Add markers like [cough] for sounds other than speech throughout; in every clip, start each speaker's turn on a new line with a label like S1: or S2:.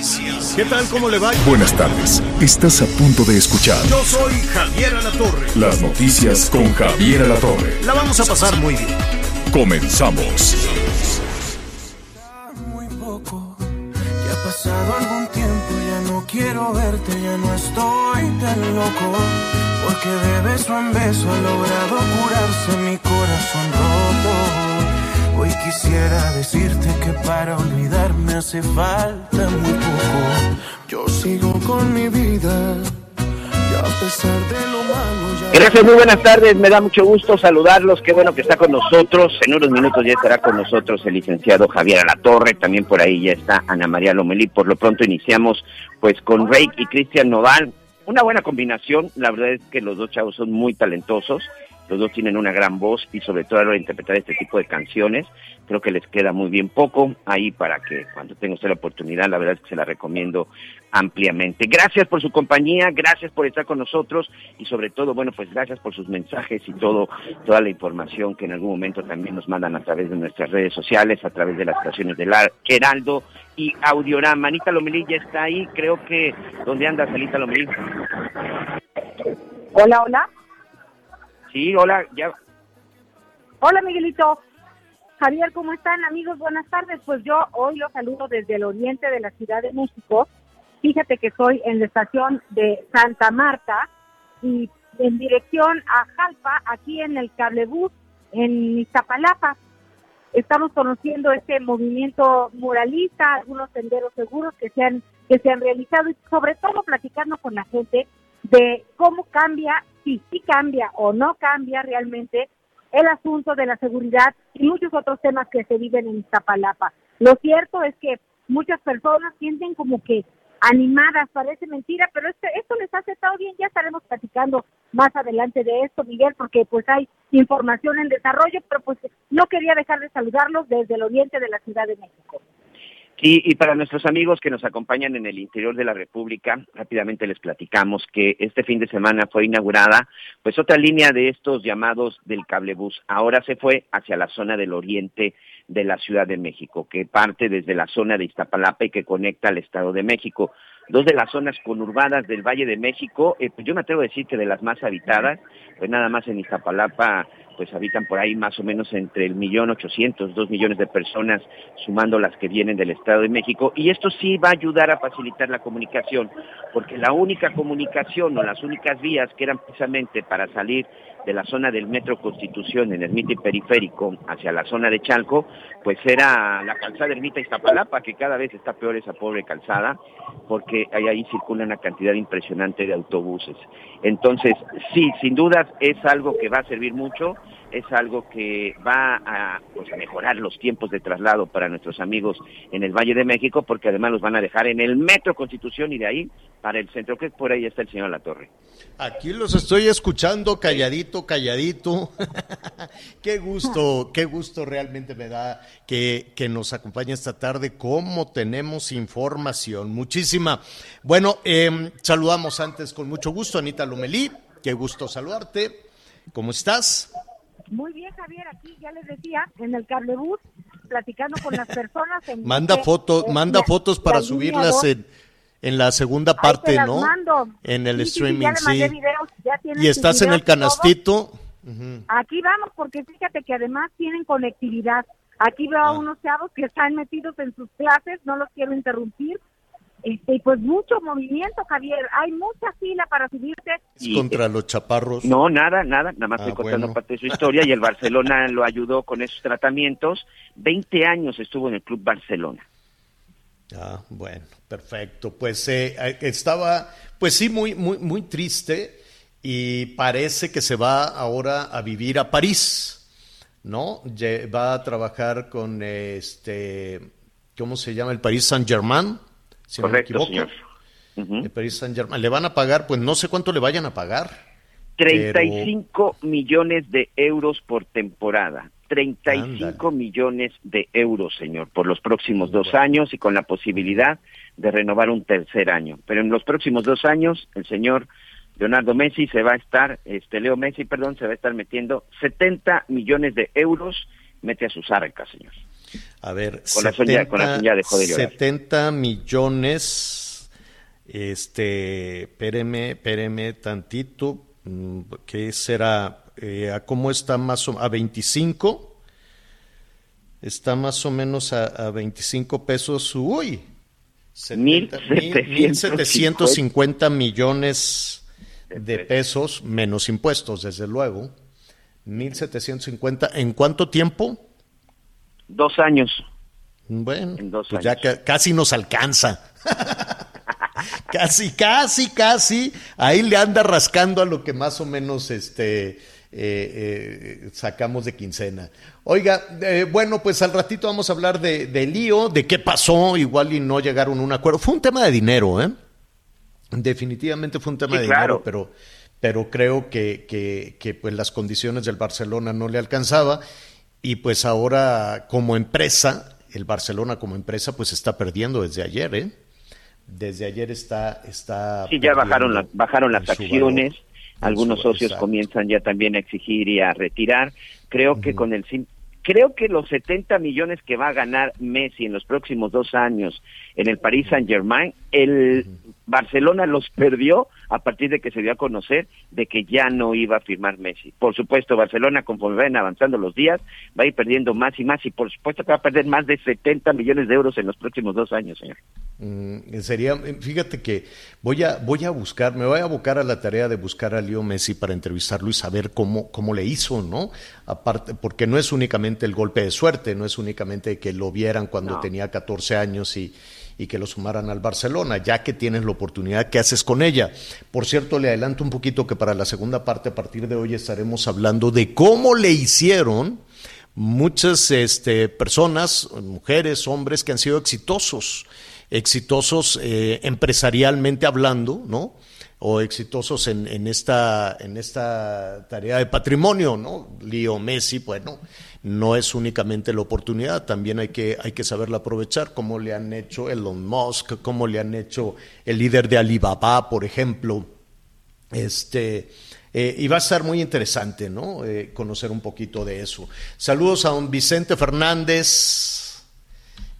S1: Noticias.
S2: ¿Qué tal? ¿Cómo le va?
S3: Buenas tardes. Estás a punto de escuchar
S2: Yo soy Javier Alatorre.
S3: las noticias con Javier Alatorre.
S2: La vamos a pasar muy bien.
S3: Comenzamos.
S4: muy poco. Ya ha pasado algún tiempo, ya no quiero verte, ya no estoy tan loco. Porque de beso en beso ha logrado curarse mi corazón roto. Hoy quisiera decirte que para olvidarme hace falta muy poco. Yo sigo con mi vida, y a pesar de lo malo ya.
S5: Gracias, muy buenas tardes. Me da mucho gusto saludarlos. Qué bueno que está con nosotros. En unos minutos ya estará con nosotros el licenciado Javier Alatorre. También por ahí ya está Ana María Lomelí. Por lo pronto iniciamos pues con Rey y Cristian Nodal. Una buena combinación. La verdad es que los dos chavos son muy talentosos. Los dos tienen una gran voz y sobre todo a la hora de interpretar este tipo de canciones, creo que les queda muy bien poco ahí para que cuando tenga usted la oportunidad, la verdad es que se la recomiendo ampliamente. Gracias por su compañía, gracias por estar con nosotros y sobre todo, bueno, pues gracias por sus mensajes y todo, toda la información que en algún momento también nos mandan a través de nuestras redes sociales, a través de las estaciones del Heraldo y Audiorama. Anita Lomelí ya está ahí, creo que, ¿dónde andas, Anita Lomelí?
S6: Hola, hola.
S5: Sí, hola, ya,
S6: Hola, Miguelito. Javier, ¿cómo están, amigos? Buenas tardes. Pues yo hoy los saludo desde el oriente de la Ciudad de México. Fíjate que soy en la estación de Santa Marta y en dirección a Jalpa, aquí en el cablebús en Iztapalapa. Estamos conociendo este movimiento muralista, algunos senderos seguros que se han que se han realizado y sobre todo platicando con la gente de cómo cambia, si sí cambia o no cambia realmente el asunto de la seguridad y muchos otros temas que se viven en Iztapalapa. Lo cierto es que muchas personas sienten como que animadas, parece mentira, pero este, esto les hace todo bien, ya estaremos platicando más adelante de esto, Miguel, porque pues hay información en desarrollo, pero pues no quería dejar de saludarlos desde el oriente de la Ciudad de México.
S5: Y, y para nuestros amigos que nos acompañan en el interior de la República, rápidamente les platicamos que este fin de semana fue inaugurada pues otra línea de estos llamados del cablebús. Ahora se fue hacia la zona del oriente de la Ciudad de México, que parte desde la zona de Iztapalapa y que conecta al Estado de México. Dos de las zonas conurbadas del Valle de México, eh, pues yo me atrevo a decir que de las más habitadas, pues nada más en Iztapalapa pues habitan por ahí más o menos entre el millón ochocientos, dos millones de personas, sumando las que vienen del Estado de México, y esto sí va a ayudar a facilitar la comunicación, porque la única comunicación o las únicas vías que eran precisamente para salir de la zona del Metro Constitución en Ermita y Periférico hacia la zona de Chalco, pues era la calzada Ermita Iztapalapa, que cada vez está peor esa pobre calzada, porque ahí, ahí circula una cantidad impresionante de autobuses. Entonces, sí, sin dudas es algo que va a servir mucho, es algo que va a, pues, mejorar los tiempos de traslado para nuestros amigos en el Valle de México, porque además los van a dejar en el Metro Constitución y de ahí para el centro, que por ahí está el señor La Torre.
S2: Aquí los estoy escuchando calladito, calladito. [laughs] qué gusto, qué gusto realmente me da que, nos acompañe esta tarde. Cómo tenemos información, muchísima. Bueno, eh, saludamos antes con mucho gusto Anita Lomelí. Qué gusto saludarte. ¿Cómo estás?
S6: Muy bien, Javier, aquí ya les decía, en el cablebús, platicando con las personas. En
S2: Manda fotos,
S6: eh,
S2: manda
S6: la-
S2: fotos para subirlas en, en la segunda parte, ¿no?
S6: mando.
S2: En el
S6: Sí, sí, sí,
S2: streaming,
S6: ya
S2: sí.
S6: videos, ya tienen
S2: Y estás en el canastito.
S6: Aquí vamos, porque fíjate que además tienen conectividad. Aquí veo
S2: Ah.
S6: a unos chavos que están metidos en sus clases, no los quiero interrumpir. Este, y pues mucho movimiento, Javier. Hay mucha fila para subirte.
S2: Es
S5: Y-
S2: contra los chaparros.
S5: No, nada, nada, nada más
S2: Ah,
S5: estoy contando
S2: bueno.
S5: parte de su historia y el Barcelona [laughs] lo ayudó con esos tratamientos. 20 años estuvo en el Club Barcelona.
S2: Ah, bueno, perfecto. Pues eh, eh, estaba, pues sí, muy, muy, muy triste y parece que se va ahora a vivir a París. ¿no? Va a trabajar con este, ¿cómo se llama? El Paris Saint Germain, si
S5: Correcto,
S2: no me equivoco.
S5: señor.
S2: El Paris Saint Germain. Le van a pagar, pues no sé cuánto le vayan a pagar.
S5: 35 millones de euros por temporada. 35
S2: Ándale.
S5: millones de euros, señor, por los próximos dos años y con la posibilidad de renovar un tercer año. Pero en los próximos dos años, el señor Leonardo Messi se va a estar, este Leo Messi, perdón, se va a estar metiendo 70 millones de euros, mete a sus arcas, señor.
S2: A ver,
S5: Con razón ya- con razón ya dejó de llorar.
S2: 70 millones, este, espéreme, espéreme tantito, mm, ¿qué será? Eh, ¿A cómo está más o a 25? Está más o menos a, a 25 pesos, uy, 70, mil- 1750 millones de pesos, menos impuestos, desde luego. 1750, ¿en cuánto tiempo?
S5: Dos años.
S2: Bueno,
S5: En dos
S2: pues ya ca- casi nos alcanza. [laughs] casi, casi, casi. Ahí le anda rascando a lo que más o menos este, eh, eh, sacamos de quincena. Oiga, eh, bueno, pues al ratito vamos a hablar de, de lío, de qué pasó, igual y no llegaron a un acuerdo. Fue un tema de dinero, ¿eh? Definitivamente fue un tema
S5: Sí,
S2: de
S5: claro.
S2: dinero, pero, pero creo que, que, que, pues las condiciones del Barcelona no le alcanzaba y pues ahora como empresa, el Barcelona como empresa pues está perdiendo desde ayer, ¿eh? Desde ayer está... está
S5: Sí, ya bajaron, las bajaron las acciones,
S2: valor,
S5: algunos
S2: su-
S5: socios
S2: exacto.
S5: comienzan ya también a exigir y a retirar. Creo que con el creo que los 70 millones que va a ganar Messi en los próximos dos años en el Paris Saint Germain, el Barcelona los perdió a partir de que se dio a conocer de que ya no iba a firmar Messi. Por supuesto, Barcelona, conforme vayan avanzando los días, va a ir perdiendo más y más y por supuesto que va a perder más de 70 millones de euros en los próximos dos años, señor.
S2: Mm, sería, fíjate que voy a, voy a buscar, me voy a abocar a la tarea de buscar a Leo Messi para entrevistarlo y saber cómo, cómo le hizo, ¿no? Aparte, porque no es únicamente el golpe de suerte, no es únicamente que lo vieran cuando
S5: No.
S2: tenía 14 años y, y que lo sumaran al Barcelona, ya que tienes la oportunidad, ¿qué haces con ella? Por cierto, le adelanto un poquito que para la segunda parte, a partir de hoy, estaremos hablando de cómo le hicieron muchas este, personas, mujeres, hombres que han sido exitosos, exitosos eh, empresarialmente hablando, ¿no? O exitosos en, en, esta, en esta tarea de patrimonio, ¿no? Leo Messi, bueno, no es únicamente la oportunidad, también hay que, hay que saberla aprovechar, como le han hecho Elon Musk, como le han hecho el líder de Alibaba, por ejemplo. Este, eh, y va a ser muy interesante, ¿no? Eh, conocer un poquito de eso. Saludos a don Vicente Fernández.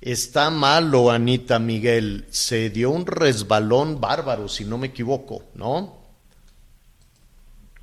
S2: Está malo, Anita Miguel. Se dio un resbalón bárbaro, si no me equivoco, ¿no?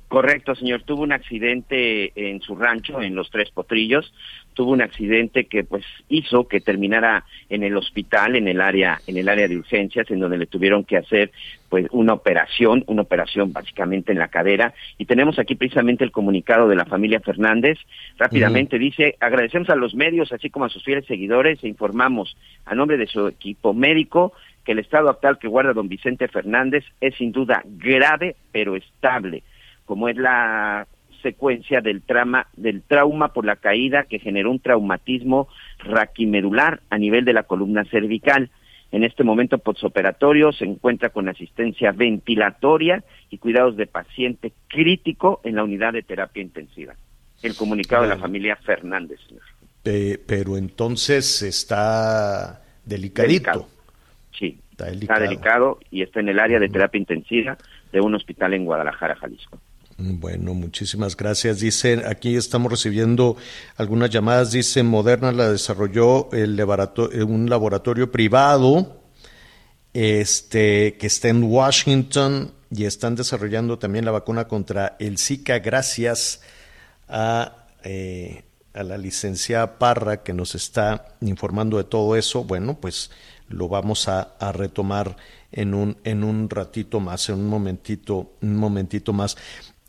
S5: Correcto, señor. Tuvo un accidente en su rancho, en Los Tres Potrillos. Tuvo un accidente que, pues, hizo que terminara en el hospital, en el área, en el área de urgencias, en donde le tuvieron que hacer, pues, una operación, una operación básicamente en la cadera. Y tenemos aquí precisamente el comunicado de la familia Fernández. Rápidamente dice: agradecemos a los medios, así como a sus fieles seguidores, e informamos a nombre de su equipo médico que el estado actual que guarda don Vicente Fernández es sin duda grave, pero estable como es la secuencia del trauma, del trauma por la caída que generó un traumatismo raquimedular a nivel de la columna cervical. En este momento postoperatorio se encuentra con asistencia ventilatoria y cuidados de paciente crítico en la unidad de terapia intensiva. El comunicado de la familia Fernández, señor.
S2: Pe- pero entonces está delicadito.
S5: Delicado. Sí,
S2: Está
S5: está
S2: delicado.
S5: delicado y está en el área de terapia intensiva de un hospital en Guadalajara, Jalisco.
S2: Bueno, muchísimas gracias. Dicen, aquí estamos recibiendo algunas llamadas. Dice, Moderna la desarrolló el eh, un laboratorio privado este, que está en Washington y están desarrollando también la vacuna contra el Zika gracias a, eh, a la licenciada Parra que nos está informando de todo eso. Bueno, pues lo vamos a, a, retomar en un, en un ratito más, en un momentito, un momentito más.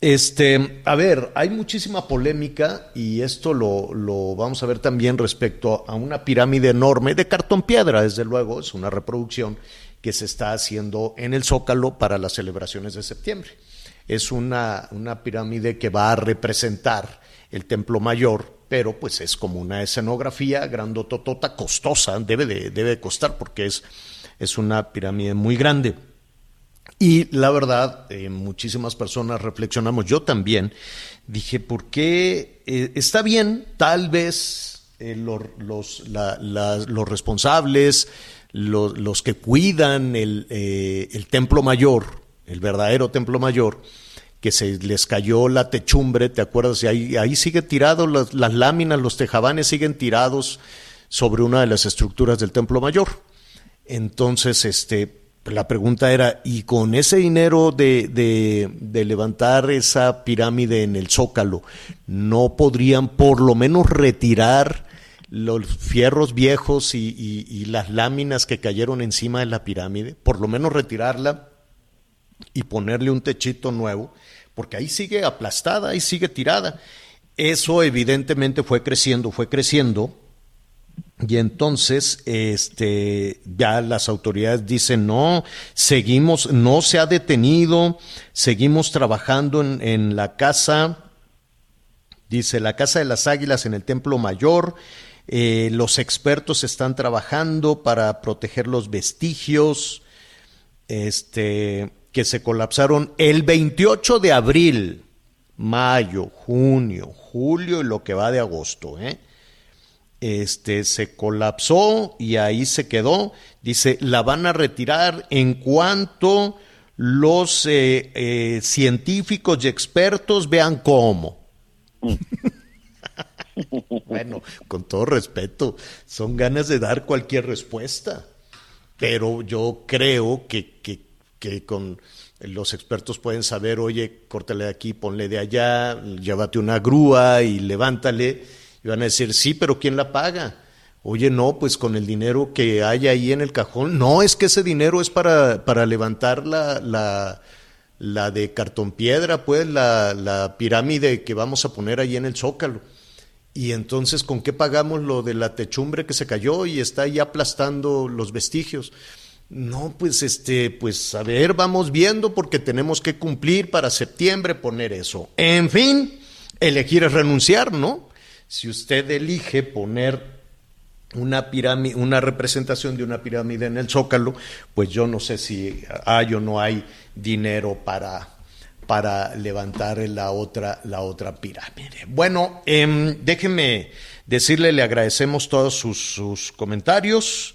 S2: Este, a ver, hay muchísima polémica y esto lo, lo vamos a ver también respecto a una pirámide enorme de cartón piedra, desde luego, es una reproducción que se está haciendo en el Zócalo para las celebraciones de septiembre. Es una, una pirámide que va a representar el Templo Mayor pero pues es como una escenografía grandototota, costosa, debe de, debe de costar porque es, es una pirámide muy grande. Y la verdad, eh, muchísimas personas reflexionamos, yo también, dije, ¿por qué eh, está bien tal vez eh, los, los, los, responsables, los, los, que cuidan el, el templo mayor, el verdadero templo mayor, que se les cayó la techumbre, ¿te acuerdas? Y ahí, ahí sigue tirado, las, las, láminas, los tejabanes siguen tirados sobre una de las estructuras del templo mayor. Entonces, este, la pregunta era, ¿y con ese dinero de, de, levantar esa pirámide en el Zócalo, no podrían por lo menos retirar los fierros viejos y, y, las láminas que cayeron encima de la pirámide? Por lo menos retirarla y ponerle un techito nuevo, porque ahí sigue aplastada, ahí sigue tirada. Eso evidentemente fue creciendo, fue creciendo y entonces, este, ya las autoridades dicen, no, seguimos, no se ha detenido, seguimos trabajando en, en la casa, dice, la casa de las águilas en el Templo Mayor, eh, los expertos están trabajando para proteger los vestigios, este, que se colapsaron el 28 de abril, mayo, junio, julio y lo que va de agosto, ¿eh? Este, se colapsó y ahí se quedó. Dice, la van a retirar en cuanto los eh, eh, científicos y expertos vean cómo. [laughs] bueno, con todo respeto, son ganas de dar cualquier respuesta, pero yo creo que, que, que con los expertos pueden saber, oye, córtale de aquí, ponle de allá, llévate una grúa y levántale y van a decir, sí, pero ¿quién la paga? Oye, no, pues con el dinero que hay ahí en el cajón. No, es que ese dinero es para, para levantar la, la, la de cartón piedra, pues la, la pirámide que vamos a poner ahí en el zócalo. Y entonces, ¿con qué pagamos lo de la techumbre que se cayó y está ahí aplastando los vestigios? No, pues este, pues a ver, vamos viendo porque tenemos que cumplir para septiembre poner eso. En fin, elegir es renunciar, ¿no? Si usted elige poner una pirámide, una representación de una pirámide en el Zócalo, pues yo no sé si hay o no hay dinero para, para levantar la otra, la otra pirámide. Bueno, eh, déjeme decirle, le agradecemos todos sus, comentarios.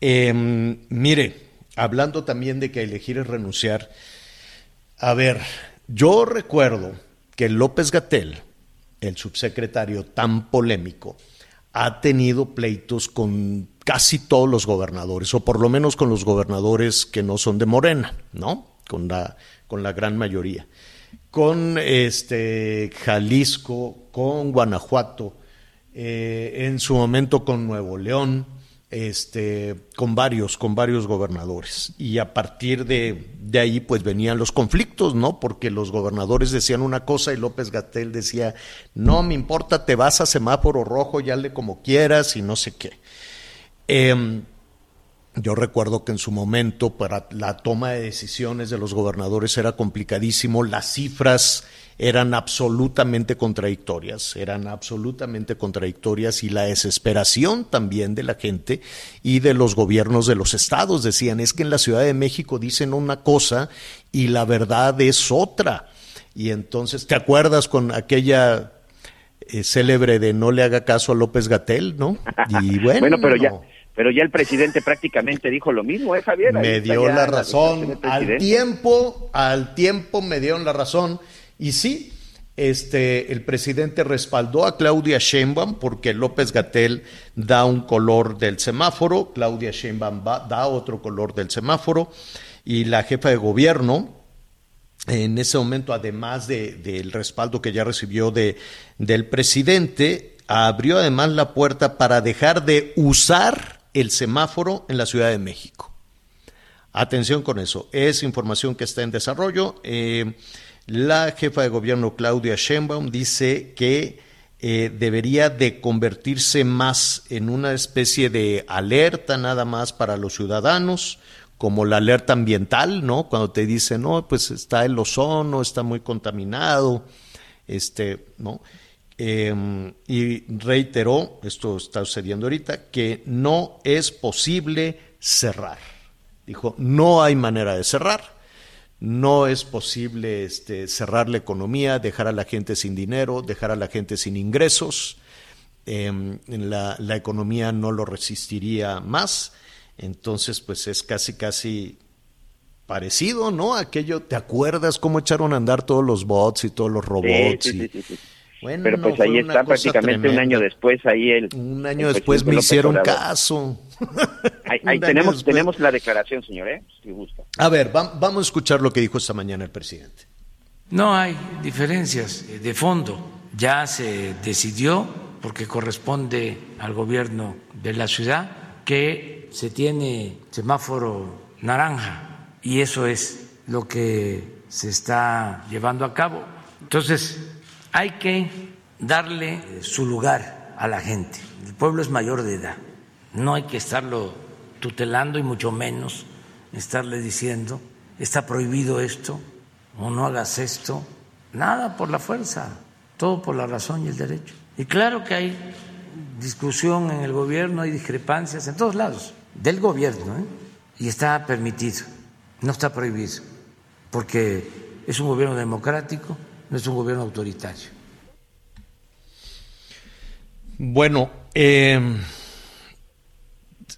S2: Em, mire, hablando también de que elegir es renunciar, a ver, yo recuerdo que López Gatel, el subsecretario tan polémico, ha tenido pleitos con casi todos los gobernadores, o por lo menos con los gobernadores que no son de Morena, ¿no? Con la, con la gran mayoría. Con este Jalisco, con Guanajuato, eh, en su momento con Nuevo León, este, con varios, con varios gobernadores. Y a partir de, de, ahí, pues venían los conflictos, ¿no? Porque los gobernadores decían una cosa y López Gatel decía, no me importa, te vas a semáforo rojo, ya le como quieras y no sé qué. Em, yo recuerdo que en su momento para la toma de decisiones de los gobernadores era complicadísimo, las cifras eran absolutamente contradictorias, eran absolutamente contradictorias y la desesperación también de la gente y de los gobiernos de los estados decían, es que en la Ciudad de México dicen una cosa y la verdad es otra. Y entonces, ¿te acuerdas con aquella eh, célebre de no le haga caso a López Gatel, no?
S5: Y [laughs] bueno, pero ya pero ya el presidente prácticamente dijo lo mismo, ¿eh, Javier?
S2: Me dio la razón. al tiempo, al tiempo me dieron la razón. Y sí, este, el presidente respaldó a Claudia Sheinbaum porque López Gatel da un color del semáforo, Claudia Sheinbaum da otro color del semáforo y la jefa de gobierno en ese momento, además del respaldo que ya recibió de, del presidente, abrió además la puerta para dejar de usar el semáforo en la Ciudad de México. Atención con eso, es información que está en desarrollo. Eh, la jefa de gobierno Claudia Sheinbaum dice que eh, debería de convertirse más en una especie de alerta nada más para los ciudadanos, como la alerta ambiental, ¿no? Cuando te dicen, no, pues está el ozono, está muy contaminado, este, ¿no? Em, y reiteró, esto está sucediendo ahorita, que no es posible cerrar. Dijo, no hay manera de cerrar, no es posible este, cerrar la economía, dejar a la gente sin dinero, dejar a la gente sin ingresos. Em, la, la, economía no lo resistiría más. Entonces, pues es casi, casi parecido, ¿no? Aquello, ¿te acuerdas cómo echaron a andar todos los bots y todos los robots?
S5: Sí, sí, sí, bueno, Pero pues ahí está prácticamente un año después, ahí el...
S2: Un año después me hicieron caso. [laughs]
S5: Ahí, [laughs] tenemos, tenemos la declaración, señor, ¿eh? Si gusta.
S2: A ver, vamos a escuchar lo que dijo esta mañana el presidente.
S7: No hay diferencias de fondo. Ya se decidió, porque corresponde al gobierno de la ciudad, que se tiene semáforo naranja y eso es lo que se está llevando a cabo. Entonces, hay que darle su lugar a la gente. El pueblo es mayor de edad no hay que estarlo tutelando y mucho menos estarle diciendo, está prohibido esto o no hagas esto. Nada por la fuerza, todo por la razón y el derecho. Y claro que hay discusión en el gobierno, hay discrepancias en todos lados del gobierno, ¿eh? y está permitido, no está prohibido, porque es un gobierno democrático, no es un gobierno autoritario.
S2: Bueno, eh,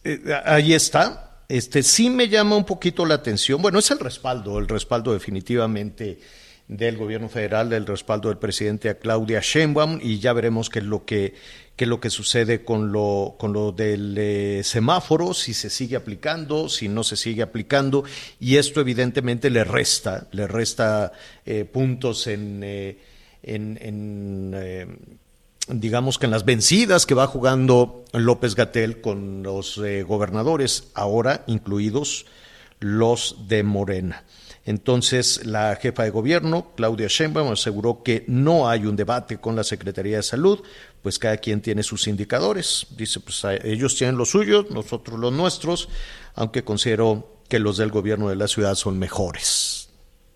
S2: eh, ahí está. Este sí me llama un poquito la atención. Bueno, es el respaldo, el respaldo definitivamente del gobierno federal, el respaldo del presidente a Claudia Sheinbaum y ya veremos qué es lo que qué es lo que sucede con lo con lo del eh, semáforo, si se sigue aplicando, si no se sigue aplicando y esto evidentemente le resta le resta eh, puntos en en, digamos que en las vencidas que va jugando López Gatel con los eh, gobernadores, ahora incluidos los de Morena. Entonces, la jefa de gobierno, Claudia Sheinbaum, aseguró que no hay un debate con la Secretaría de Salud, pues cada quien tiene sus indicadores. Dice, pues ellos tienen los suyos, nosotros los nuestros, aunque considero que los del gobierno de la ciudad son mejores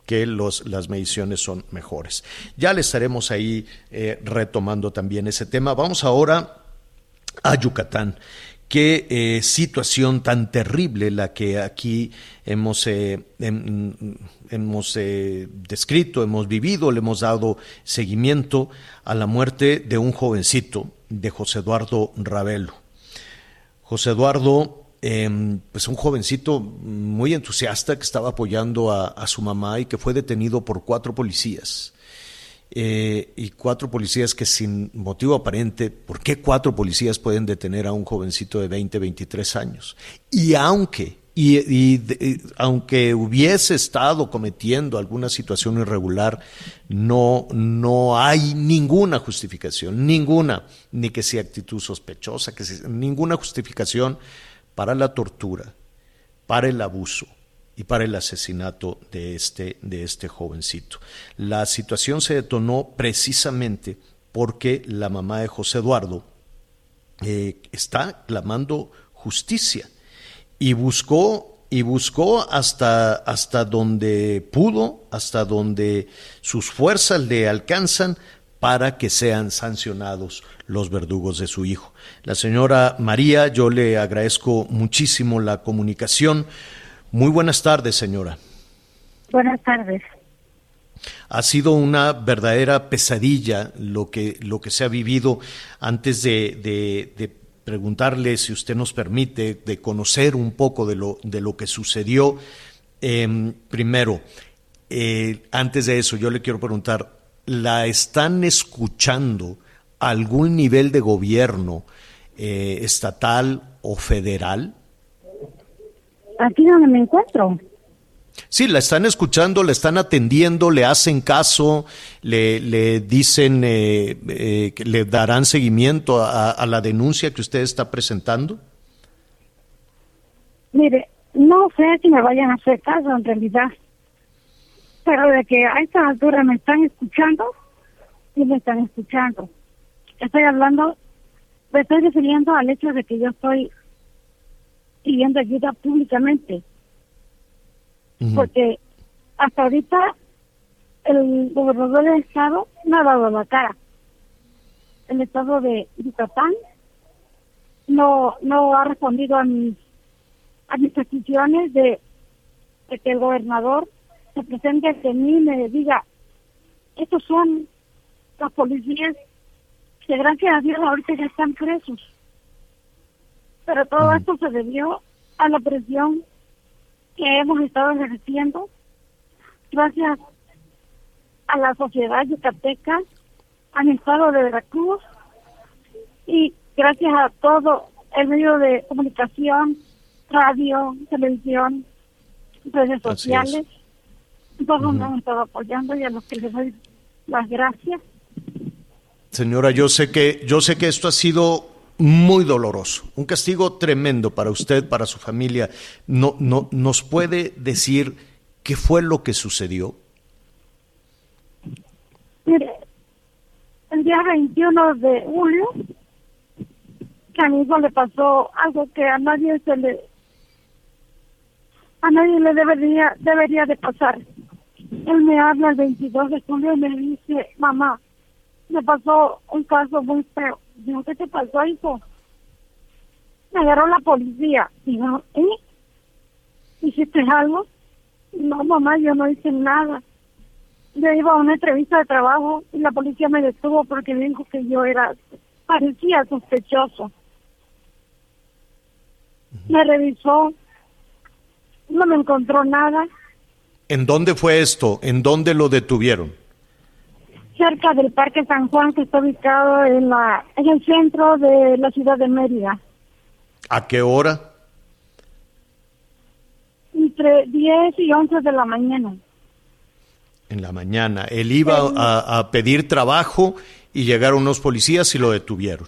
S2: que los, las mediciones son mejores. Ya le estaremos ahí eh, retomando también ese tema. Vamos ahora a Yucatán. Qué eh, situación tan terrible la que aquí hemos, eh, em, hemos descrito, hemos vivido, le hemos dado seguimiento a la muerte de un jovencito, de José Eduardo Ravelo. José Eduardo Em, pues un jovencito muy entusiasta que estaba apoyando a, su mamá y que fue detenido por cuatro policías. Eh, y cuatro policías que sin motivo aparente, ¿por qué cuatro policías pueden detener a un jovencito de 20, 23 años? Y aunque, y, aunque hubiese estado cometiendo alguna situación irregular, no, no hay ninguna justificación, ninguna, ni que sea actitud sospechosa, que sea, ninguna justificación para la tortura, para el abuso y para el asesinato de este, de este jovencito. La situación se detonó precisamente porque la mamá de José Eduardo eh, está clamando justicia y buscó y buscó hasta, hasta donde pudo, hasta donde sus fuerzas le alcanzan para que sean sancionados los verdugos de su hijo. La señora María, yo le agradezco muchísimo la comunicación. Muy buenas tardes, señora.
S8: Buenas tardes.
S2: Ha sido una verdadera pesadilla lo que, lo que se ha vivido. Antes de, preguntarle, si usted nos permite, de conocer un poco de lo, de lo que sucedió, em, primero, eh, antes de eso, yo le quiero preguntar, la están escuchando algún nivel de gobierno eh, estatal o federal?
S8: Aquí donde me encuentro.
S2: Sí, la están escuchando, la están atendiendo, le hacen caso, le, le dicen eh, eh, que le darán seguimiento a, a, la denuncia que usted está presentando.
S8: Mire, no sé si me vayan a hacer caso en realidad pero de que a esta altura me están escuchando, sí me están escuchando. Estoy hablando, me estoy refiriendo al hecho de que yo estoy pidiendo ayuda públicamente. Porque hasta ahorita el gobernador del estado no ha dado la cara. el estado de Yucatán no no ha respondido a mis a mis peticiones de, de que el gobernador se presente ante mí y me diga estos son los policías que gracias a Dios ahorita ya están presos pero todo esto se debió a la presión que hemos estado ejerciendo gracias a la sociedad yucateca, al estado de Veracruz y gracias a todo el medio de comunicación, radio, televisión, redes sociales. Todos nos han estado apoyando y a los que les doy las gracias.
S2: Señora, yo sé que yo sé que esto ha sido muy doloroso, un castigo tremendo para usted, para su familia. No, no, ¿Nos puede decir qué fue lo que sucedió?
S8: Mire, el día 21 de julio, que a mi hijo le pasó algo que a nadie se le, a nadie le debería, debería de pasar. Él me habla el 22 de julio y me dice, mamá, me pasó un caso muy feo. Digo, ¿qué te pasó, hijo? Me agarró la policía. Digo, ¿eh? ¿Hiciste algo? No, mamá, yo no hice nada. Yo iba a una entrevista de trabajo y la policía me detuvo porque dijo que yo era, parecía sospechoso. Me revisó, no me encontró nada.
S2: ¿En dónde fue esto? ¿En dónde lo detuvieron?
S8: Cerca del Parque San Juan, que está ubicado en, la, en el centro de la ciudad de Mérida.
S2: ¿A qué hora?
S8: Entre 10 y 11 de la mañana.
S2: En la mañana. Él iba a, a pedir trabajo y llegaron unos policías y lo detuvieron.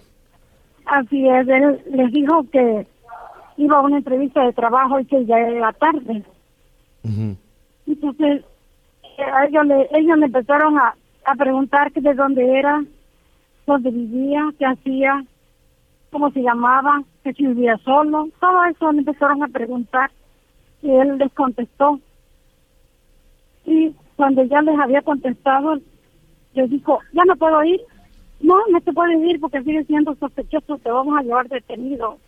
S8: Así es, él les dijo que iba a una entrevista de trabajo y que ya era tarde. Entonces, ellos le, ellos le empezaron a, a preguntar que de dónde era, dónde vivía, qué hacía, cómo se llamaba, que si vivía solo, todo eso le empezaron a preguntar y él les contestó. Y cuando ya les había contestado, les dijo, ya no puedo ir. No, no te puedes ir porque sigue siendo sospechoso, te vamos a llevar detenido.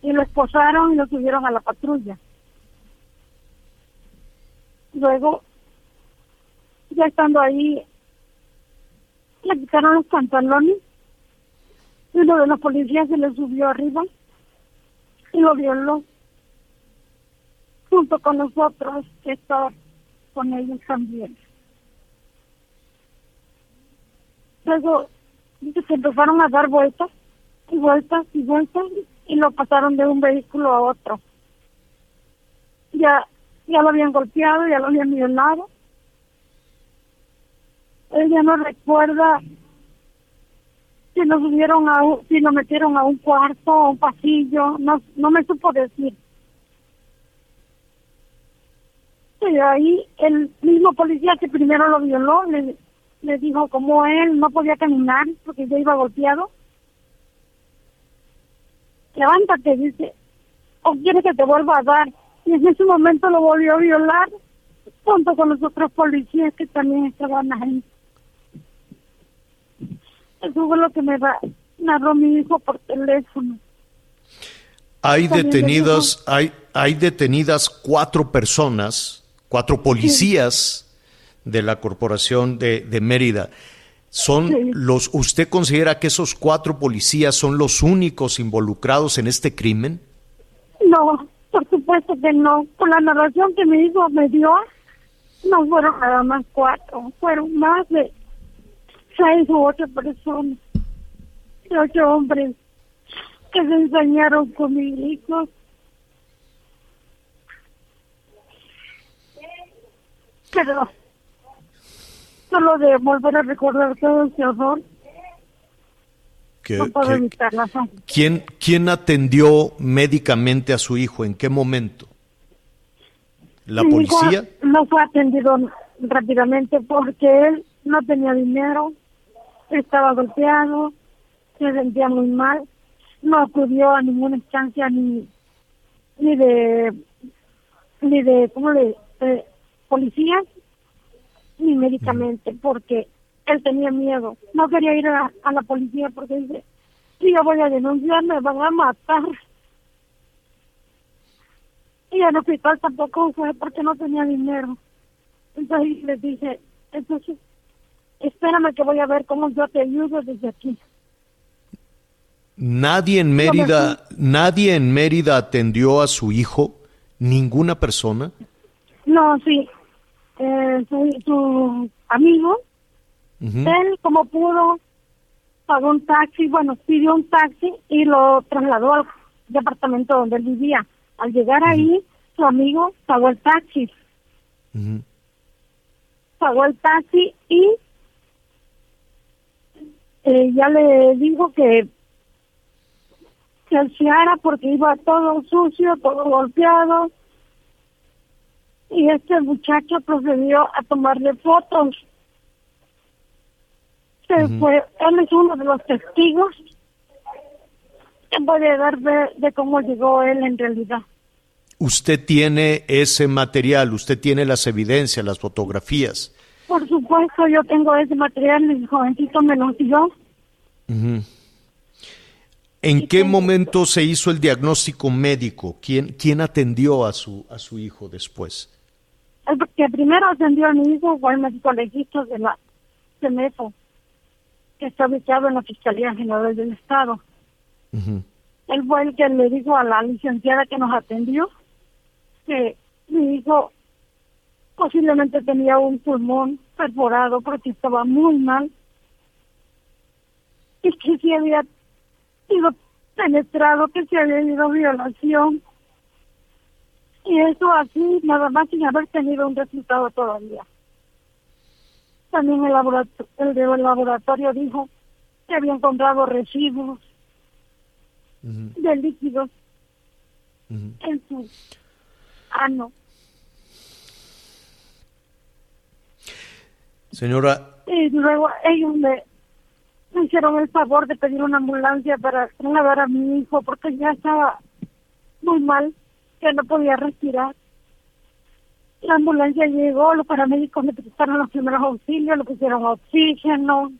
S8: Y lo esposaron y lo subieron a la patrulla. Luego, ya estando ahí, le quitaron los pantalones y uno de los policías se le subió arriba y lo violó junto con nosotros que estaba con ellos también. Luego se empezaron a dar vueltas y vueltas y vueltas y lo pasaron de un vehículo a otro. Ya, ya lo habían golpeado, ya lo habían violado ella no recuerda si lo subieron a un, si lo metieron a un cuarto o un pasillo, no, no me supo decir. Y ahí el mismo policía que primero lo violó le, le dijo como él no podía caminar porque ya iba golpeado. Levántate, dice, o quiere que te vuelva a dar. Y en ese momento lo volvió a violar junto con los otros policías que también estaban ahí. Eso fue lo que me narró mi hijo por teléfono.
S2: Hay detenidas, hay, hay detenidas cuatro personas, cuatro policías de la corporación de, de Mérida. ¿Son los, usted considera que esos cuatro policías son los únicos involucrados en este crimen?
S8: No, por supuesto que no. Con la narración que mi hijo me dio, no fueron nada más cuatro, fueron más de u ocho personas, ocho hombres que se ensañaron con mi hijo. Pero solo de volver a recordar todo ese horror.
S2: ¿Qué-
S8: no puedo
S2: qué-
S8: evitar la
S2: ¿Quién, ¿Quién atendió médicamente a su hijo? ¿En qué momento? ¿La
S8: Mi hijo
S2: policía?
S8: No fue atendido rápidamente porque él no tenía dinero, estaba golpeado, se sentía muy mal, no acudió a ninguna instancia ni ni de ni de cómo le de policías ni médicamente porque él tenía miedo. No quería ir a, a la policía porque dice, si yo voy a denunciar me van a matar. Y al hospital tampoco fue porque no tenía dinero. Entonces les dije, entonces, espérame que voy a ver cómo yo te ayudo desde aquí.
S2: Nadie en Mérida, nadie en Mérida atendió a su hijo, ninguna persona.
S8: No, sí. Eh, su, su amigo, él como pudo, pagó un taxi, bueno, pidió un taxi y lo trasladó al departamento donde él vivía. Al llegar ahí, su amigo pagó el taxi. Pagó el taxi y eh, ya le dijo que se aseara porque iba todo sucio, todo golpeado. Y este muchacho procedió a tomarle fotos. Se fue, él es uno de los testigos que puede dar de, de cómo llegó él en realidad.
S2: Usted tiene ese material, usted tiene las evidencias, las fotografías.
S8: Por supuesto, yo tengo ese material, mi jovencito me lo dio.
S2: Ujú. ¿En qué momento se hizo el diagnóstico médico? ¿Quién, quién atendió a su, a su hijo después?
S8: El que primero atendió a mi hijo fue el médico legista de la CEMEFO, que está ubicado en la Fiscalía General del Estado.
S2: Ujú.
S8: Él fue el que le dijo a la licenciada que nos atendió que mi hijo posiblemente tenía un pulmón perforado porque estaba muy mal y que si había sido penetrado, que se había habido violación. Y eso así, nada más sin haber tenido un resultado todavía. También el laboratorio, el laboratorio dijo que había encontrado residuos de líquidos en su ano.
S2: Señora,
S8: Y luego ellos me, me hicieron el favor de pedir una ambulancia para trasladar a mi hijo porque ya estaba muy mal, que no podía respirar. La ambulancia llegó, los paramédicos le prestaron los primeros auxilios, le pusieron oxígeno,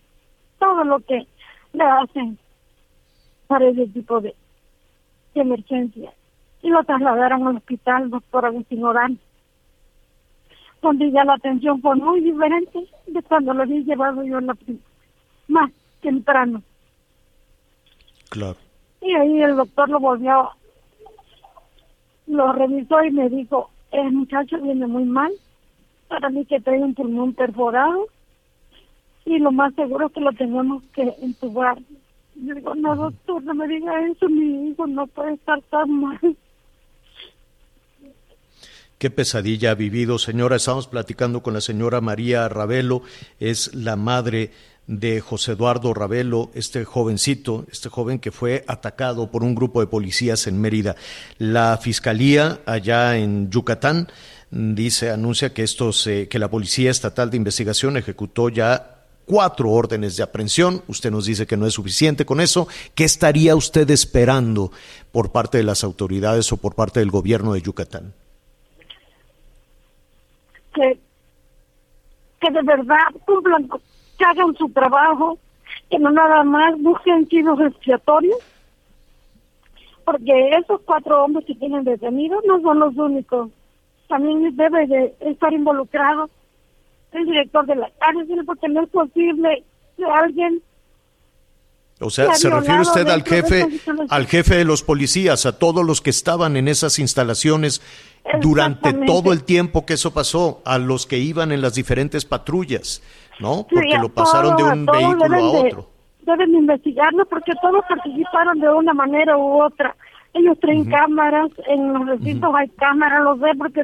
S8: todo lo que le hacen para ese tipo de, de emergencia. Y lo trasladaron al hospital, doctor Agustín Orán, donde ya la atención fue muy diferente de cuando lo había llevado yo la prim- más temprano.
S2: claro.
S8: Y ahí el doctor lo volvió, lo revisó y me dijo, el muchacho viene muy mal, para mí que trae un pulmón perforado y lo más seguro es que lo tenemos que entubar. Yo digo, no doctor, no me diga eso, mi hijo no puede estar tan mal.
S2: Qué pesadilla ha vivido, señora. Estamos platicando con la señora María Ravelo, es la madre de José Eduardo Ravelo, este jovencito, este joven que fue atacado por un grupo de policías en Mérida. La fiscalía allá en Yucatán dice, anuncia que estos, eh, que la Policía Estatal de Investigación ejecutó ya cuatro órdenes de aprehensión. Usted nos dice que no es suficiente con eso. ¿Qué estaría usted esperando por parte de las autoridades o por parte del gobierno de Yucatán?
S8: que, que de verdad cumplan, que hagan su trabajo, que no nada más busquen chivos expiatorios, porque esos cuatro hombres que tienen detenidos no son los únicos. También debe de estar involucrado el director de la cárcel, porque no es posible que alguien
S2: O sea,
S8: Se
S2: refiere usted al jefe, al jefe de los policías, a todos los que estaban en esas instalaciones durante todo el tiempo que eso pasó, a los que iban en las diferentes patrullas, ¿no?
S8: Sí,
S2: Porque
S8: a
S2: lo pasaron de
S8: todos, a
S2: un vehículo
S8: deben
S2: a
S8: de-
S2: otro.
S8: Deben de investigarlo porque todos participaron de una manera u otra. Ellos traen cámaras, en los recintos hay cámaras, lo sé porque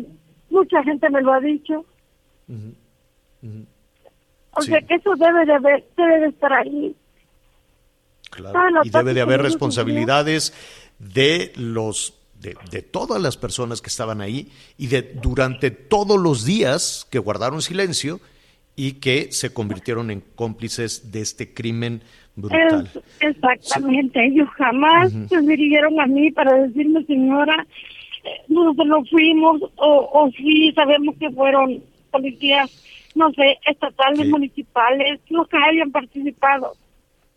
S8: mucha gente me lo ha dicho. O
S2: Sí.
S8: sea que eso debe de, haber, debe de estar ahí.
S2: Claro,
S8: Ah,
S2: y debe de haber responsabilidades de los de, de todas las personas que estaban ahí y de durante todos los días que guardaron silencio y que se convirtieron en cómplices de este crimen brutal.
S8: Exactamente, ellos jamás se dirigieron a mí para decirme, señora, nosotros no fuimos, o, o sí sabemos que fueron policías no sé, estatales, municipales, los que hayan participado.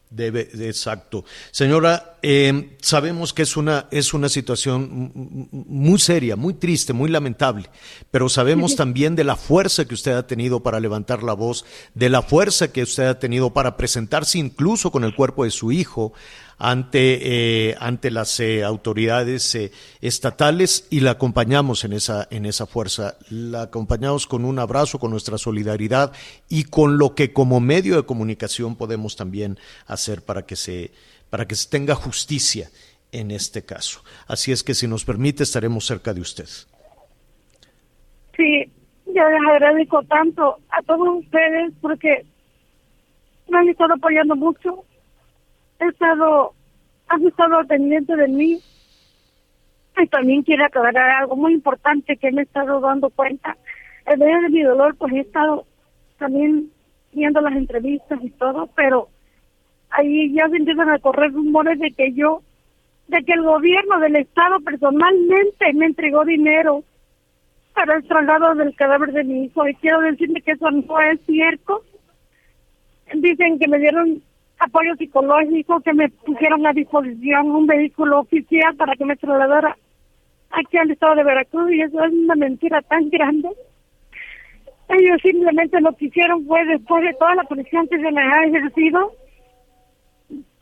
S2: Debe, exacto. Señora, eh, sabemos que es una, es una situación muy seria, muy triste, muy lamentable, pero sabemos también de la fuerza que usted ha tenido para levantar la voz, de la fuerza que usted ha tenido para presentarse incluso con el cuerpo de su hijo ante, eh, ante las eh, autoridades eh, estatales y la acompañamos en esa, en esa fuerza. La acompañamos con un abrazo, con nuestra solidaridad y con lo que como medio de comunicación podemos también hacer para que se, para que se tenga justicia en este caso. Así es que si nos permite estaremos cerca de usted.
S8: Sí, yo les agradezco tanto a todos ustedes porque me han estado apoyando mucho he estado, has estado pendiente de mí. Y también quiero aclarar algo muy importante que me he estado dando cuenta. En medio de mi dolor, pues he estado también viendo las entrevistas y todo, pero ahí ya se empiezan a correr rumores de que yo, de que el gobierno del Estado personalmente me entregó dinero para el traslado del cadáver de mi hijo. Y quiero decirme que eso no es cierto. Dicen que me dieron apoyo psicológico, que me pusieron a disposición un vehículo oficial para que me trasladara aquí al estado de Veracruz y eso es una mentira tan grande. Ellos simplemente lo que hicieron fue después de toda la presión que se me ha ejercido,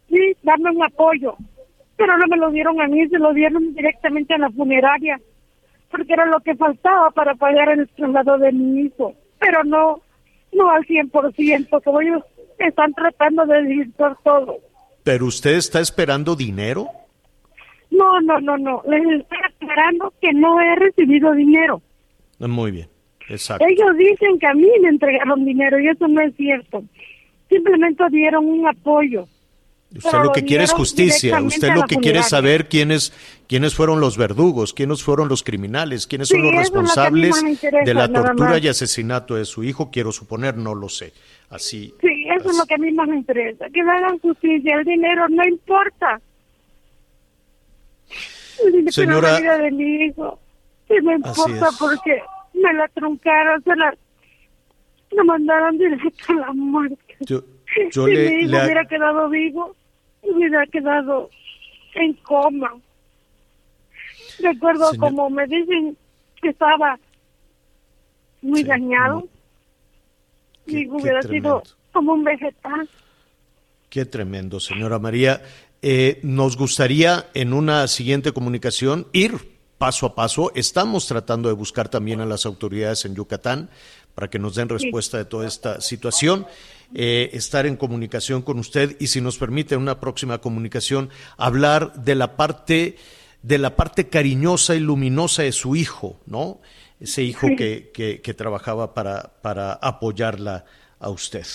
S8: sí, darme un apoyo, pero no me lo dieron a mí, se lo dieron directamente a la funeraria, porque era lo que faltaba para pagar el traslado de mi hijo, pero no, no al 100%, como ellos están tratando de desvirtuar todo.
S2: ¿Pero usted está esperando dinero?
S8: No, no, no, no. Les estoy esperando que no he recibido dinero.
S2: Muy bien, exacto.
S8: Ellos dicen que a mí me entregaron dinero y eso no es cierto. Simplemente dieron un apoyo.
S2: Usted lo que quiere es justicia, usted lo que quiere es saber quiénes, quiénes fueron los verdugos, quiénes fueron los criminales, quiénes son los responsables de la tortura y asesinato de su hijo, quiero suponer, no lo sé. Así.
S8: Sí, eso es lo que a mí más me interesa, que me hagan justicia, el dinero no importa.
S2: Señora,
S8: la vida de mi hijo, sí me importa porque me la truncaron, se la, la mandaron directo a la muerte.
S2: Yo,
S8: si mi hijo hubiera quedado vivo, hubiera quedado en coma. Recuerdo como me dicen que estaba muy dañado y hubiera sido como un vegetal.
S2: Qué tremendo, señora María. Eh, nos gustaría en una siguiente comunicación ir paso a paso. Estamos tratando de buscar también a las autoridades en Yucatán para que nos den respuesta de toda esta situación. Eh, estar en comunicación con usted y si nos permite una próxima comunicación hablar de la parte de la parte cariñosa y luminosa de su hijo, ¿no? Ese hijo que, que, trabajaba para, para apoyarla a usted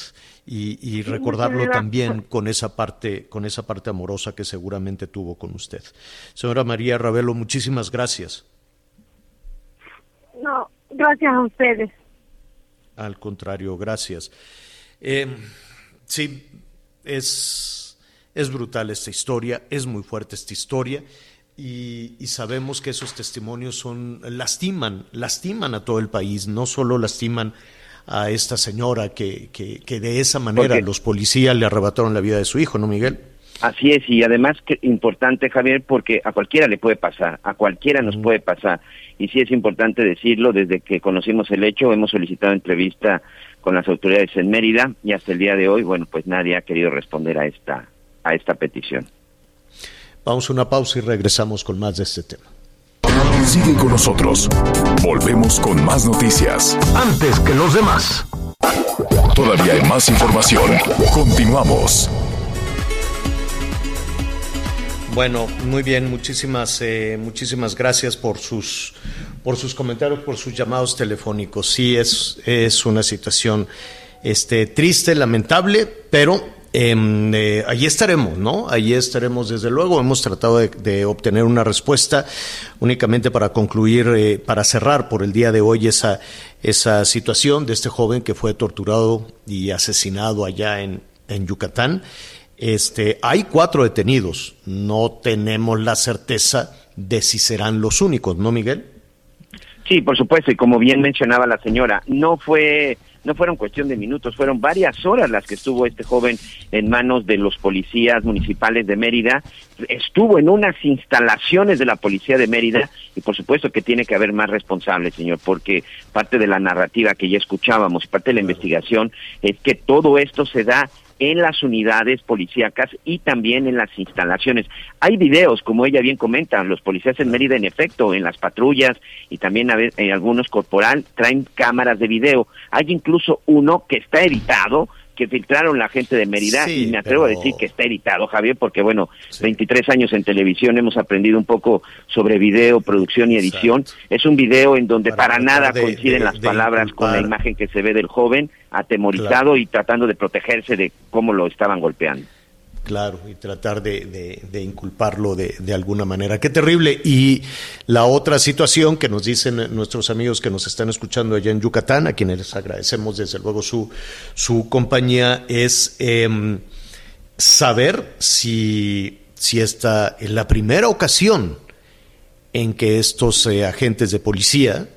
S2: y, recordarlo también con esa parte con esa parte amorosa que seguramente tuvo con usted. Señora María Ravelo, muchísimas gracias.
S8: No, gracias a ustedes.
S2: Al contrario, gracias. Eh, sí, es, es brutal esta historia, es muy fuerte esta historia y, sabemos que esos testimonios son lastiman, lastiman a todo el país, no solo lastiman a esta señora que, que, de esa manera los policías le arrebataron la vida de su hijo, ¿no, Miguel?
S5: Así es, y además que importante, Javier, porque a cualquiera le puede pasar, a cualquiera nos puede pasar. Y sí es importante decirlo, desde que conocimos el hecho, hemos solicitado entrevista con las autoridades en Mérida y hasta el día de hoy, bueno, pues nadie ha querido responder a esta, a esta petición.
S2: Vamos a una pausa y regresamos con más de este tema.
S3: Sigue con nosotros. Volvemos con más noticias.
S1: Antes que los demás.
S3: Todavía hay más información. Continuamos.
S2: Bueno, muy bien, muchísimas, eh, muchísimas gracias por sus, por sus comentarios, por sus llamados telefónicos. Sí, es, es una situación este, triste, lamentable, pero eh, allí estaremos, ¿no? Allí estaremos, desde luego. Hemos tratado de, obtener una respuesta únicamente para concluir, eh, para cerrar por el día de hoy esa, esa situación de este joven que fue torturado y asesinado allá en, en Yucatán. Este, hay cuatro detenidos. No tenemos la certeza de si serán los únicos, ¿no, Miguel?
S5: Sí, por supuesto, y como bien mencionaba la señora, no fue no fueron cuestión de minutos, fueron varias horas las que estuvo este joven en manos de los policías municipales de Mérida, estuvo en unas instalaciones de la policía de Mérida y por supuesto que tiene que haber más responsables, señor, porque parte de la narrativa que ya escuchábamos, parte de la investigación es que todo esto se da en las unidades policíacas y también en las instalaciones. Hay videos, como ella bien comenta, los policías en Mérida en efecto, en las patrullas y también a en algunos corporal traen cámaras de video. Hay incluso uno que está editado, que filtraron la gente de Mérida y me atrevo a decir que está editado, Javier, porque bueno, 23 años en televisión hemos aprendido un poco sobre video, producción y edición. Es un video en donde para, nada coinciden las palabras con la imagen que se ve del joven atemorizado y tratando de protegerse de cómo lo estaban golpeando.
S2: Claro, y tratar de, inculparlo de, alguna manera. Qué terrible. Y la otra situación que nos dicen nuestros amigos que nos están escuchando allá en Yucatán, a quienes les agradecemos desde luego su, su compañía, es em, saber si, si esta es la primera ocasión en que estos eh, agentes de policía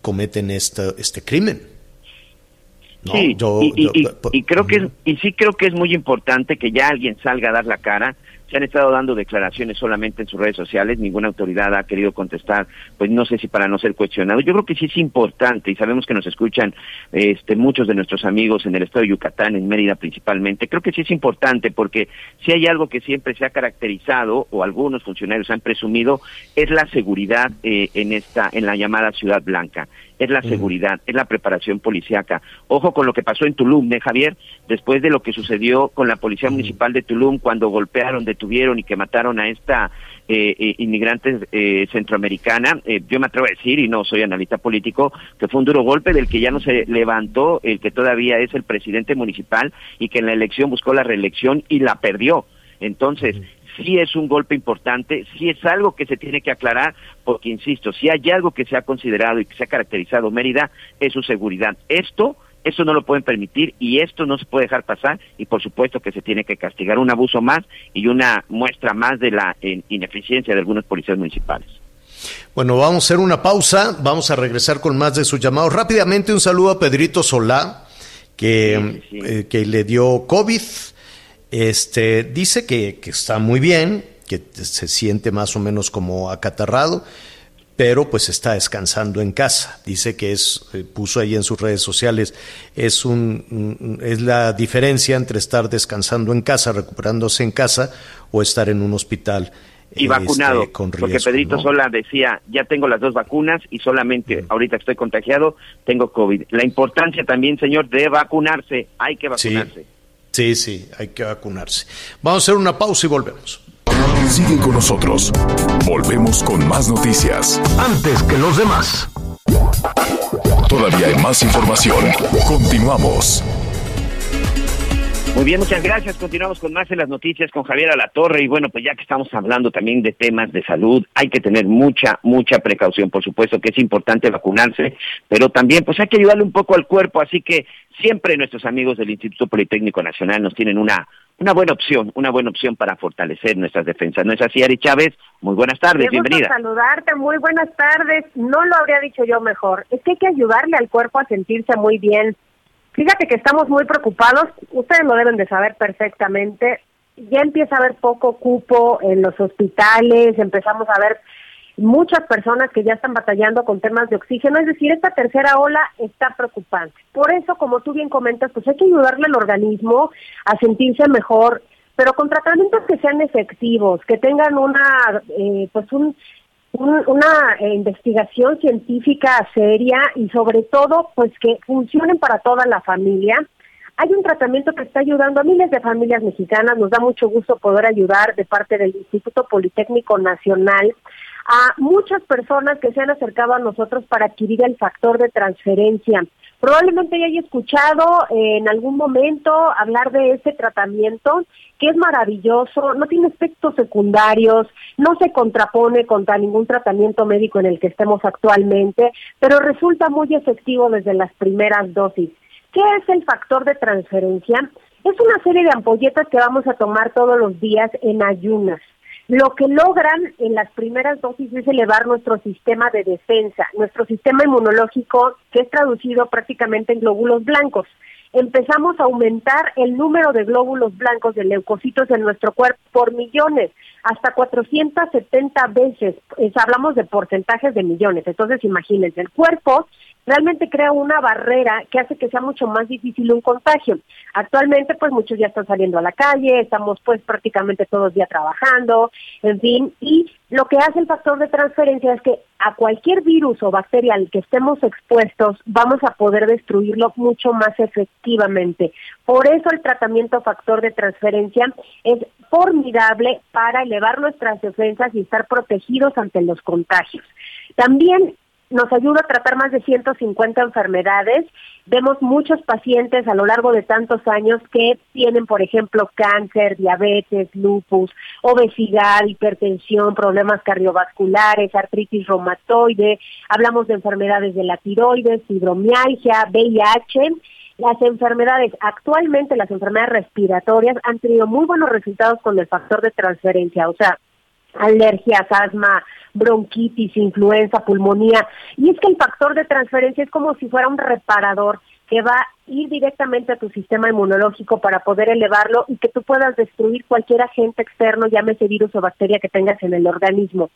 S2: cometen esta, este crimen
S5: sí, y, creo que y sí creo que es muy importante que ya alguien salga a dar la cara. Se han estado dando declaraciones solamente en sus redes sociales, ninguna autoridad ha querido contestar, pues no sé si para no ser cuestionado. Yo creo que sí es importante y sabemos que nos escuchan este, muchos de nuestros amigos en el estado de Yucatán, en Mérida principalmente. Creo que sí es importante porque si hay algo que siempre se ha caracterizado o algunos funcionarios han presumido es la seguridad eh, en esta en la llamada Ciudad Blanca es la seguridad, es la preparación policíaca. Ojo con lo que pasó en Tulum, ¿eh, Javier? Después de lo que sucedió con la Policía Municipal de Tulum cuando golpearon, detuvieron y que mataron a esta eh, eh inmigrante eh, centroamericana, eh, yo me atrevo a decir, y no soy analista político, que fue un duro golpe del que ya no se levantó el que todavía es el presidente municipal y que en la elección buscó la reelección y la perdió. Entonces, sí es un golpe importante, sí es algo que se tiene que aclarar, porque insisto, si hay algo que se ha considerado y que se ha caracterizado Mérida, es su seguridad. Esto eso no lo pueden permitir y esto no se puede dejar pasar y por supuesto que se tiene que castigar un abuso más y una muestra más de la ineficiencia de algunos policías municipales.
S2: Bueno, vamos a hacer una pausa, vamos a regresar con más de sus llamados. Rápidamente un saludo a Pedrito Solá, que, eh, que le dio COVID este, dice que, está muy bien, que se siente más o menos como acatarrado, pero pues está descansando en casa. Dice que es, eh, puso ahí en sus redes sociales, es, un, es la diferencia entre estar descansando en casa, recuperándose en casa, o estar en un hospital.
S5: Y vacunado, este, porque Pedrito Sola decía, ya tengo las dos vacunas y solamente ahorita estoy contagiado, tengo COVID. La importancia también, señor, de vacunarse, hay que vacunarse.
S2: Sí, sí, hay que vacunarse. Vamos a hacer una pausa y volvemos.
S3: Sigue con nosotros. Volvemos con más noticias.
S9: Antes que los demás.
S3: Todavía hay más información. Continuamos.
S5: Muy bien, muchas gracias. Continuamos con más de las noticias con Javier Alatorre. Y bueno, pues ya que estamos hablando también de temas de salud, hay que tener mucha, mucha precaución. Por supuesto que es importante vacunarse, pero también pues hay que ayudarle un poco al cuerpo. Así que siempre nuestros amigos del Instituto Politécnico Nacional nos tienen una, una buena opción, una buena opción para fortalecer nuestras defensas. ¿No es así, Ari Chávez? Muy buenas tardes, bienvenida.
S10: saludarte, muy buenas tardes. No lo habría dicho yo mejor. Es que hay que ayudarle al cuerpo a sentirse muy bien Fíjate que estamos muy preocupados, ustedes lo deben de saber perfectamente, ya empieza a haber poco cupo en los hospitales, empezamos a ver muchas personas que ya están batallando con temas de oxígeno, es decir, esta tercera ola está preocupante. Por eso, como tú bien comentas, pues hay que ayudarle al organismo a sentirse mejor, pero con tratamientos que sean efectivos, que tengan una, eh, pues un una eh, investigación científica seria y sobre todo pues que funcionen para toda la familia. Hay un tratamiento que está ayudando a miles de familias mexicanas, nos da mucho gusto poder ayudar de parte del Instituto Politécnico Nacional a muchas personas que se han acercado a nosotros para adquirir el factor de transferencia. Probablemente ya haya escuchado eh, en algún momento hablar de ese tratamiento, que es maravilloso, no tiene efectos secundarios, no se contrapone contra ningún tratamiento médico en el que estemos actualmente, pero resulta muy efectivo desde las primeras dosis. ¿Qué es el factor de transferencia? Es una serie de ampolletas que vamos a tomar todos los días en ayunas. Lo que logran en las primeras dosis es elevar nuestro sistema de defensa, nuestro sistema inmunológico, que es traducido prácticamente en glóbulos blancos. Empezamos a aumentar el número de glóbulos blancos de leucocitos en nuestro cuerpo por millones, hasta 470 veces. hablamos de porcentajes de millones. Entonces, imagínense, el cuerpo realmente crea una barrera que hace que sea mucho más difícil un contagio. Actualmente, pues muchos ya están saliendo a la calle, estamos pues prácticamente todos días trabajando, en fin, y lo que hace el factor de transferencia es que a cualquier virus o bacteria al que estemos expuestos, vamos a poder destruirlo mucho más efectivamente. Por eso el tratamiento factor de transferencia es formidable para elevar nuestras defensas y estar protegidos ante los contagios. También nos ayuda a tratar más de 150 enfermedades. Vemos muchos pacientes a lo largo de tantos años que tienen, por ejemplo, cáncer, diabetes, lupus, obesidad, hipertensión, problemas cardiovasculares, artritis reumatoide. Hablamos de enfermedades de la tiroides, fibromialgia, VIH. Las enfermedades, actualmente las enfermedades respiratorias han tenido muy buenos resultados con el factor de transferencia, o sea, alergias, asma, bronquitis, influenza, pulmonía. Y es que el factor de transferencia es como si fuera un reparador que va a ir directamente a tu sistema inmunológico para poder elevarlo y que tú puedas destruir cualquier agente externo, llámese virus o bacteria que tengas en el organismo.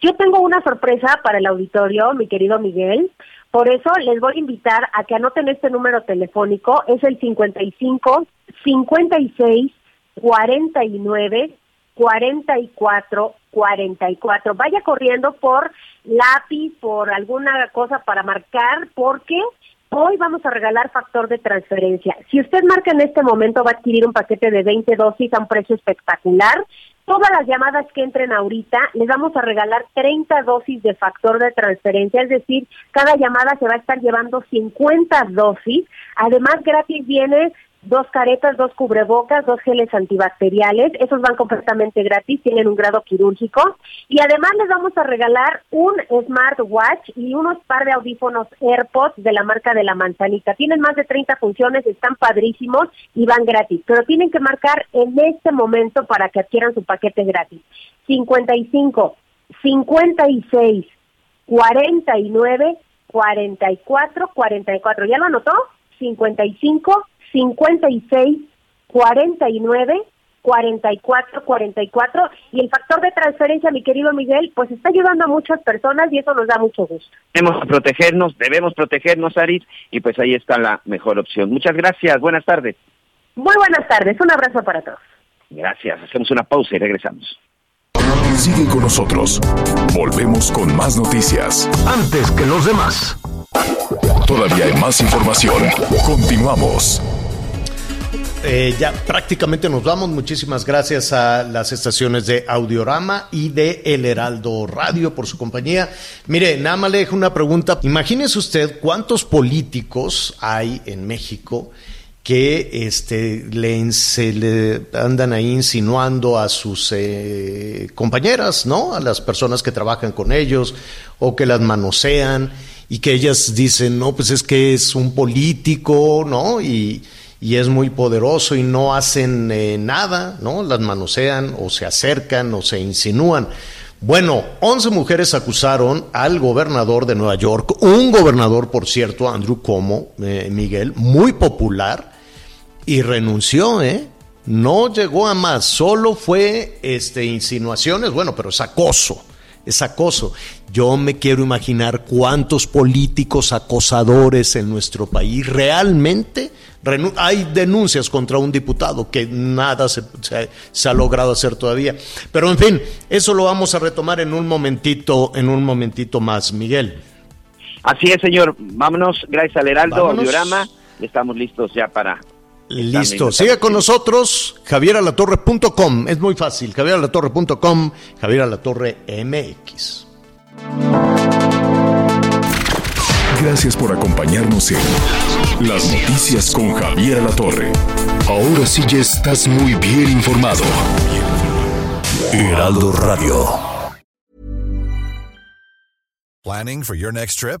S10: Yo tengo una sorpresa para el auditorio, mi querido Miguel. Por eso les voy a invitar a que anoten este número telefónico. Es el 55 56 49 44 44. Vaya corriendo por lápiz, por alguna cosa para marcar, porque hoy vamos a regalar factor de transferencia. Si usted marca en este momento, va a adquirir un paquete de 20 dosis a un precio espectacular. Todas las llamadas que entren ahorita, les vamos a regalar 30 dosis de factor de transferencia, es decir, cada llamada se va a estar llevando 50 dosis. Además, gratis viene dos caretas, dos cubrebocas, dos geles antibacteriales, esos van completamente gratis, tienen un grado quirúrgico y además les vamos a regalar un smartwatch y unos par de audífonos AirPods de la marca de la manzanita. Tienen más de 30 funciones, están padrísimos y van gratis, pero tienen que marcar en este momento para que adquieran su paquete gratis. 55, 56, 49, 44, 44. ¿Ya lo anotó? 55 56 49 44 44 y el factor de transferencia, mi querido Miguel, pues está ayudando a muchas personas y eso nos da mucho gusto.
S5: Debemos protegernos, debemos protegernos, Aris, y pues ahí está la mejor opción. Muchas gracias, buenas tardes.
S10: Muy buenas tardes, un abrazo para todos.
S5: Gracias, hacemos una pausa y regresamos.
S3: Sigue con nosotros. Volvemos con más noticias.
S1: Antes que los demás.
S3: Todavía hay más información. Continuamos.
S2: Eh, ya prácticamente nos vamos. Muchísimas gracias a las estaciones de Audiorama y de El Heraldo Radio por su compañía. Mire, nada más le dejo una pregunta. Imagínese usted cuántos políticos hay en México que este, le, se le andan ahí insinuando a sus eh, compañeras, ¿no? A las personas que trabajan con ellos o que las manosean y que ellas dicen, no, pues es que es un político, ¿no? Y, y es muy poderoso y no hacen eh, nada, ¿no? Las manosean o se acercan o se insinúan. Bueno, 11 mujeres acusaron al gobernador de Nueva York, un gobernador, por cierto, Andrew Como, eh, Miguel, muy popular, y renunció, ¿eh? No llegó a más, solo fue este, insinuaciones, bueno, pero es acoso es acoso. Yo me quiero imaginar cuántos políticos acosadores en nuestro país realmente hay denuncias contra un diputado que nada se, ha logrado hacer todavía. Pero en fin, eso lo vamos a retomar en un momentito, en un momentito más, Miguel.
S5: Así es, señor. Vámonos, gracias al Heraldo Audiorama. Estamos listos ya para
S2: Listo, siga con nosotros, javieralatorre.com, es muy fácil, javieralatorre.com, javieralatorre MX.
S3: Gracias por acompañarnos en Las Noticias con Javier Alatorre. Ahora sí ya estás muy bien informado. Heraldo Radio.
S11: Planning for your next trip?